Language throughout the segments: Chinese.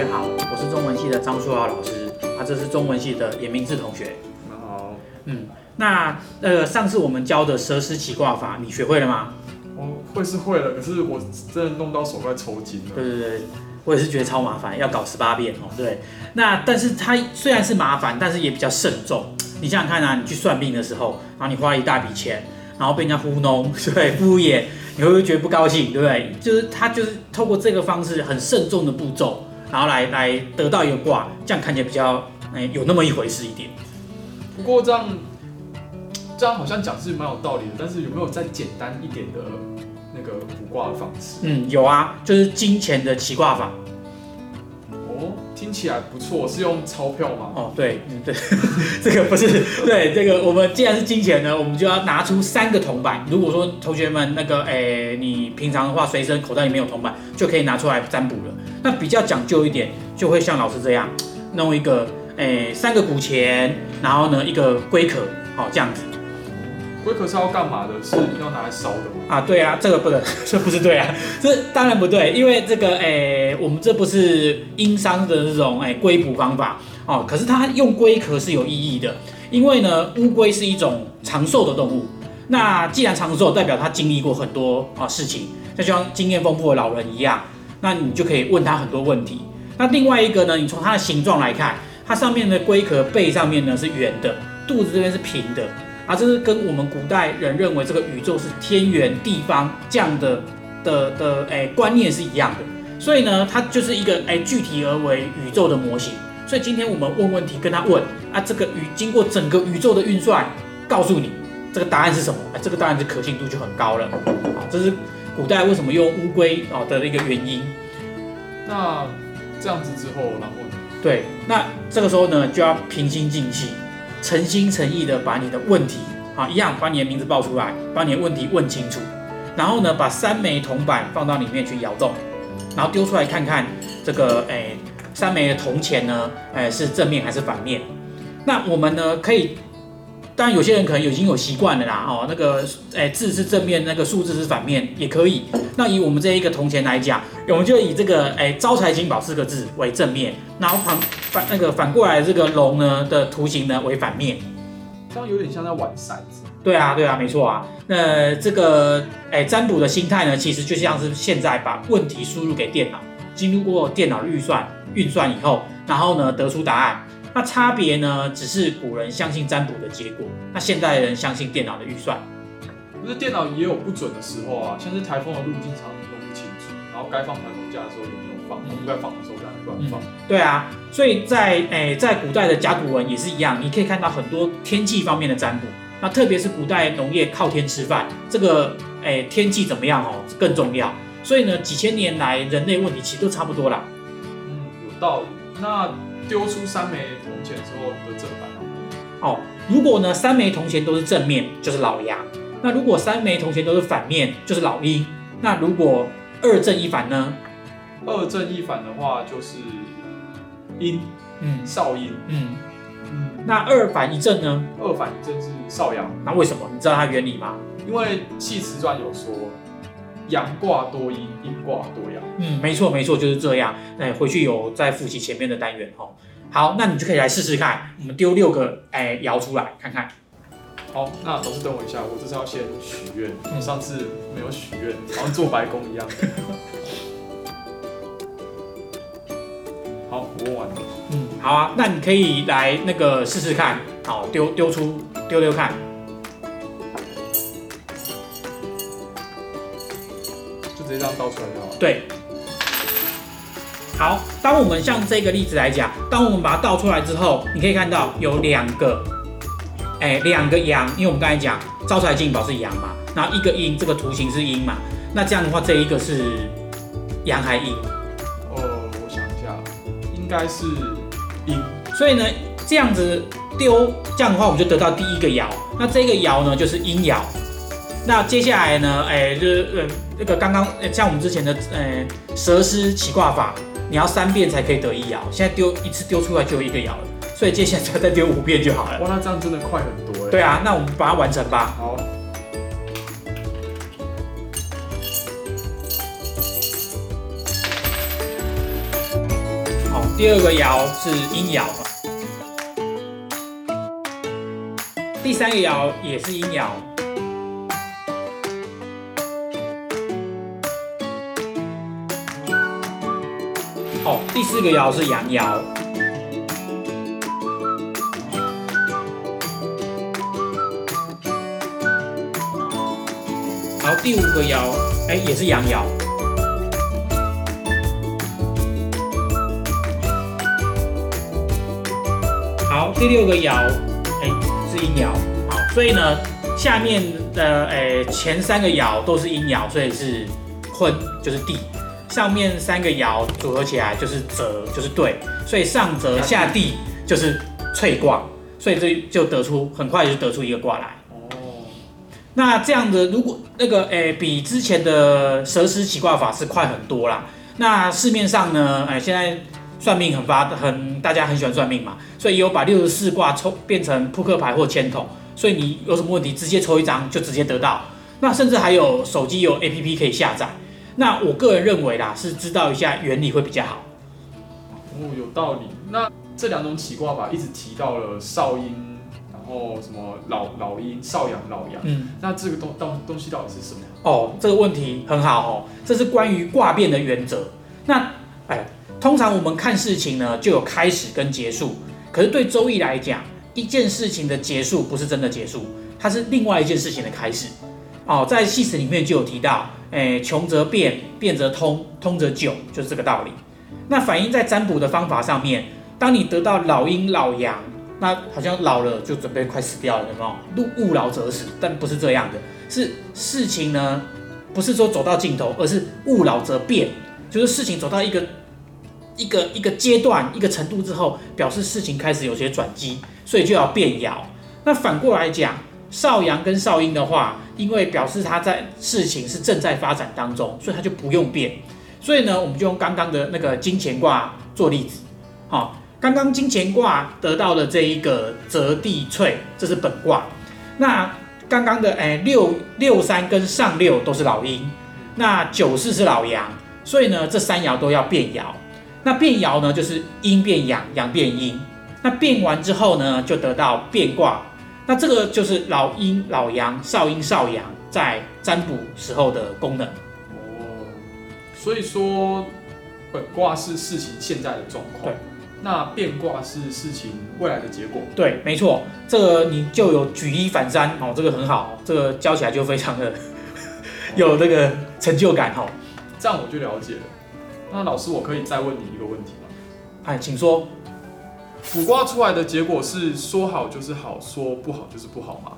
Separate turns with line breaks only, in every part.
学好，我是中文系的张书豪老师，啊，这是中文系的严明志同学。
那好，
嗯，那呃，上次我们教的蛇师起卦法，你学会了吗？
我会是会了，可是我真的弄到手快抽筋了。
对对对，我也是觉得超麻烦，要搞十八遍哦。对，那但是它虽然是麻烦，但是也比较慎重。你想想看啊，你去算命的时候，然后你花了一大笔钱，然后被人家糊弄，对，敷衍，你会不会觉得不高兴？对不对？就是他就是透过这个方式很慎重的步骤，然后来来得到一个卦，这样看起来比较哎有那么一回事一点。
不过这样这样好像讲是蛮有道理的，但是有没有再简单一点的那个卜卦的方式？
嗯，有啊，就是金钱的起卦法。
听起来不错，是用钞票吗？
哦，对，对，这个不是对这个，我们既然是金钱呢，我们就要拿出三个铜板。如果说同学们那个，哎，你平常的话随身口袋里面有铜板，就可以拿出来占卜了。那比较讲究一点，就会像老师这样弄一个，哎，三个古钱，然后呢一个龟壳，好这样子。
龟壳是要干嘛的？是要拿来烧的吗？
啊，对啊，这个不能，这不是对啊，这当然不对，因为这个，诶，我们这不是殷商的这种，诶，龟卜方法哦。可是它用龟壳是有意义的，因为呢，乌龟是一种长寿的动物。那既然长寿，代表它经历过很多啊事情，就像经验丰富的老人一样，那你就可以问他很多问题。那另外一个呢，你从它的形状来看，它上面的龟壳背上面呢是圆的，肚子这边是平的。啊，这是跟我们古代人认为这个宇宙是天圆地方这样的的的诶观念是一样的，所以呢，它就是一个诶具体而为宇宙的模型。所以今天我们问问题跟他问啊，这个宇经过整个宇宙的运算，告诉你这个答案是什么？啊，这个答案的可信度就很高了。啊，这是古代为什么用乌龟啊的一个原因。
那这样子之后，然后呢？
对，那这个时候呢，就要平心静气。诚心诚意的把你的问题，啊，一样把你的名字报出来，把你的问题问清楚，然后呢，把三枚铜板放到里面去摇动，然后丢出来看看这个，哎，三枚的铜钱呢，哎，是正面还是反面？那我们呢，可以。当然，有些人可能已经有习惯了啦，哦，那个，哎，字是正面，那个数字是反面，也可以。那以我们这一个铜钱来讲，我们就以这个，哎，招财进宝四个字为正面，然后反反那个反过来这个龙呢的图形呢为反面，
这样有点像在玩骰子。
对啊，对啊，没错啊。那这个，哎，占卜的心态呢，其实就像是现在把问题输入给电脑，经过电脑预算运算以后，然后呢得出答案。那差别呢？只是古人相信占卜的结果，那现代人相信电脑的预算。
可是电脑也有不准的时候啊，像是台风的路径常常弄不清楚，然后该放台风假的时候也没有放，不该放的时候让乱放。
对啊，所以在诶在古代的甲骨文也是一样，你可以看到很多天气方面的占卜。那特别是古代农业靠天吃饭，这个诶天气怎么样哦更重要。所以呢，几千年来人类问题其实都差不多啦。
嗯，有道理。那丢出三枚铜钱之后的正反
哦，如果呢三枚铜钱都是正面，就是老阳；那如果三枚铜钱都是反面，就是老阴。那如果二正一反呢？
二正一反的话就是阴，嗯，少阴，嗯
嗯。那二反一正呢？
二反一正是少阳。
那为什么？你知道它原理吗？
因为《系辞传》有说。阳卦多阴，阴卦多阳。
嗯，没错没错，就是这样。那回去有再复习前面的单元哦。好，那你就可以来试试看。我们丢六个哎爻出来看看。
好，那老师等我一下，我这次要先许愿。上次没有许愿，好像做白工一样。好，我问完了。
嗯，好啊，那你可以来那个试试看。好，丢丢出丢丢看。
出来就好。
对，好。当我们像这个例子来讲，当我们把它倒出来之后，你可以看到有两个，哎，两个阳，因为我们刚才讲招财进宝是阳嘛，然后一个阴，这个图形是阴嘛，那这样的话，这一个是阳还阴？
哦，我想一下，应该是阴。
所以呢，这样子丢，这样的话我们就得到第一个爻，那这个爻呢就是阴爻。那接下来呢？哎，就是呃，那个刚刚像我们之前的呃蛇师起卦法，你要三遍才可以得一爻，现在丢一次丢出来就有一个爻了，所以接下来再丢五遍就好了。
哇，那这样真的快很多哎。
对啊，那我们把它完成吧。
好。
好，第二个爻是阴爻嘛，第三个爻也是阴爻。哦，第四个爻是阳爻。好，第五个爻，哎，也是阳爻。好，第六个爻，哎，是阴爻。好，所以呢，下面的哎前三个爻都是阴爻，所以是坤，就是地。上面三个爻组合起来就是泽，就是对。所以上泽下地就是萃卦，所以这就得出很快就得出一个卦来。
哦，
那这样的，如果那个诶、比之前的蛇师起卦法是快很多啦。那市面上呢，哎、现在算命很发很，大家很喜欢算命嘛，所以有把六十四卦抽变成扑克牌或签筒，所以你有什么问题直接抽一张就直接得到。那甚至还有手机有 APP 可以下载。那我个人认为啦，是知道一下原理会比较好。
哦，有道理。那这两种起卦法一直提到了少阴，然后什么老老阴、少阳、老阳。
嗯。
那这个东东东西到底是什么？
哦，这个问题很好哦，这是关于卦变的原则。那哎，通常我们看事情呢，就有开始跟结束。可是对周易来讲，一件事情的结束不是真的结束，它是另外一件事情的开始。哦，在系史里面就有提到，哎，穷则变，变则通，通则久，就是这个道理。那反映在占卜的方法上面，当你得到老阴老阳，那好像老了就准备快死掉了，有没有？勿老则死，但不是这样的，是事情呢，不是说走到尽头，而是勿老则变，就是事情走到一个一个一个阶段、一个程度之后，表示事情开始有些转机，所以就要变爻。那反过来讲，少阳跟少阴的话，因为表示它在事情是正在发展当中，所以它就不用变。所以呢，我们就用刚刚的那个金钱卦做例子。好、刚刚金钱卦得到的这一个泽地萃，这是本卦。那刚刚的哎六六三跟上六都是老阴，那九四是老阳，所以呢这三爻都要变爻。那变爻呢就是阴变阳，阳变阴。那变完之后呢，就得到变卦。那这个就是老阴老阳、少阴少阳在占卜时候的功能。
哦，所以说本卦是事情现在的状况
对，
那变卦是事情未来的结果。
对，没错，这个你就有举一反三哦，这个很好，这个教起来就非常的 有那个成就感哦。
这样我就了解了。那老师，我可以再问你一个问题吗？
哎，请说。
卜卦出来的结果是说好就是好，说不好就是不好吗？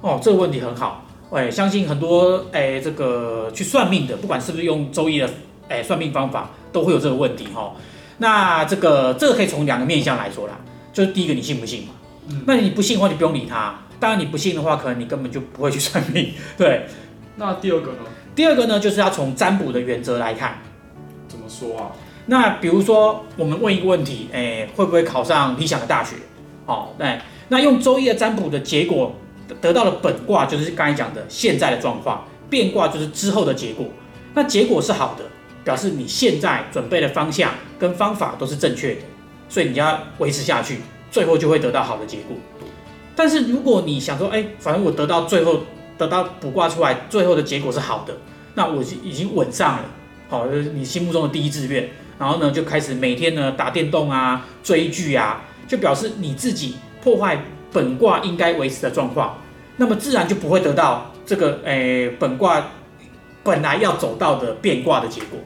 哦，这个问题很好。哎，相信很多哎这个去算命的，不管是不是用周易的哎算命方法，都会有这个问题哈、哦。那这个这个可以从两个面向来说啦，就是第一个你信不信嘛？
嗯
那你不信的话，你不用理他。当然你不信的话，可能你根本就不会去算命。对。
那第二个呢？
第二个呢，就是要从占卜的原则来看。
怎么说啊？
那比如说，我们问一个问题，哎，会不会考上理想的大学？哦，对，那用周易的占卜的结果得到的本卦，就是刚才讲的现在的状况；变卦就是之后的结果。那结果是好的，表示你现在准备的方向跟方法都是正确的，所以你要维持下去，最后就会得到好的结果。但是如果你想说，哎，反正我得到最后得到卜卦出来，最后的结果是好的，那我就已经稳上了，好、就是你心目中的第一志愿。然后呢，就开始每天呢打电动啊、追剧啊，就表示你自己破坏本卦应该维持的状况，那么自然就不会得到这个诶本卦本来要走到的变卦的结果。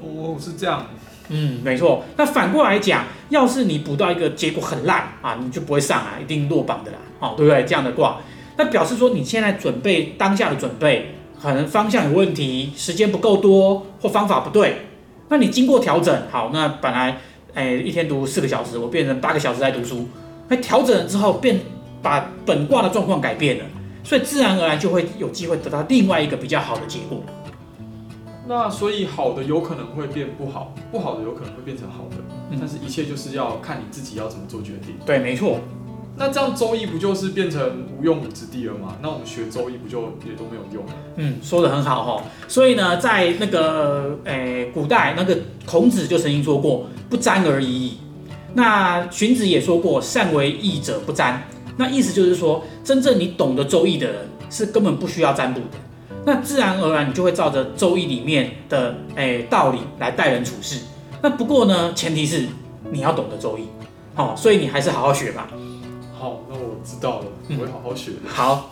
哦，是这样。
嗯，没错。那反过来讲，要是你补到一个结果很烂啊，你就不会上来，一定落榜的啦，哦，对不对？这样的卦，那表示说你现在准备当下的准备，可能方向有问题，时间不够多，或方法不对。那你经过调整，好，那本来哎一天读四个小时，我变成八个小时在读书，那调整了之后变把本卦的状况改变了，所以自然而然就会有机会得到另外一个比较好的结果。
那所以好的有可能会变不好，不好的有可能会变成好的，
嗯
但是一切就是要看你自己要怎么做决定。
对，没错。
那这样周易不就是变成无用武之地了吗？那我们学周易不就也都没有用？
嗯，说的很好哈。所以呢，在那个诶、古代，那个孔子就曾经说过“不沾而已矣”。那荀子也说过“善为易者不沾”。那意思就是说，真正你懂得周易的人，是根本不需要占卜的。那自然而然，你就会照着周易里面的诶、道理来待人处事。那不过呢，前提是你要懂得周易，好、所以你还是好好学吧。
好，那我知道了，我会好好学的。
好，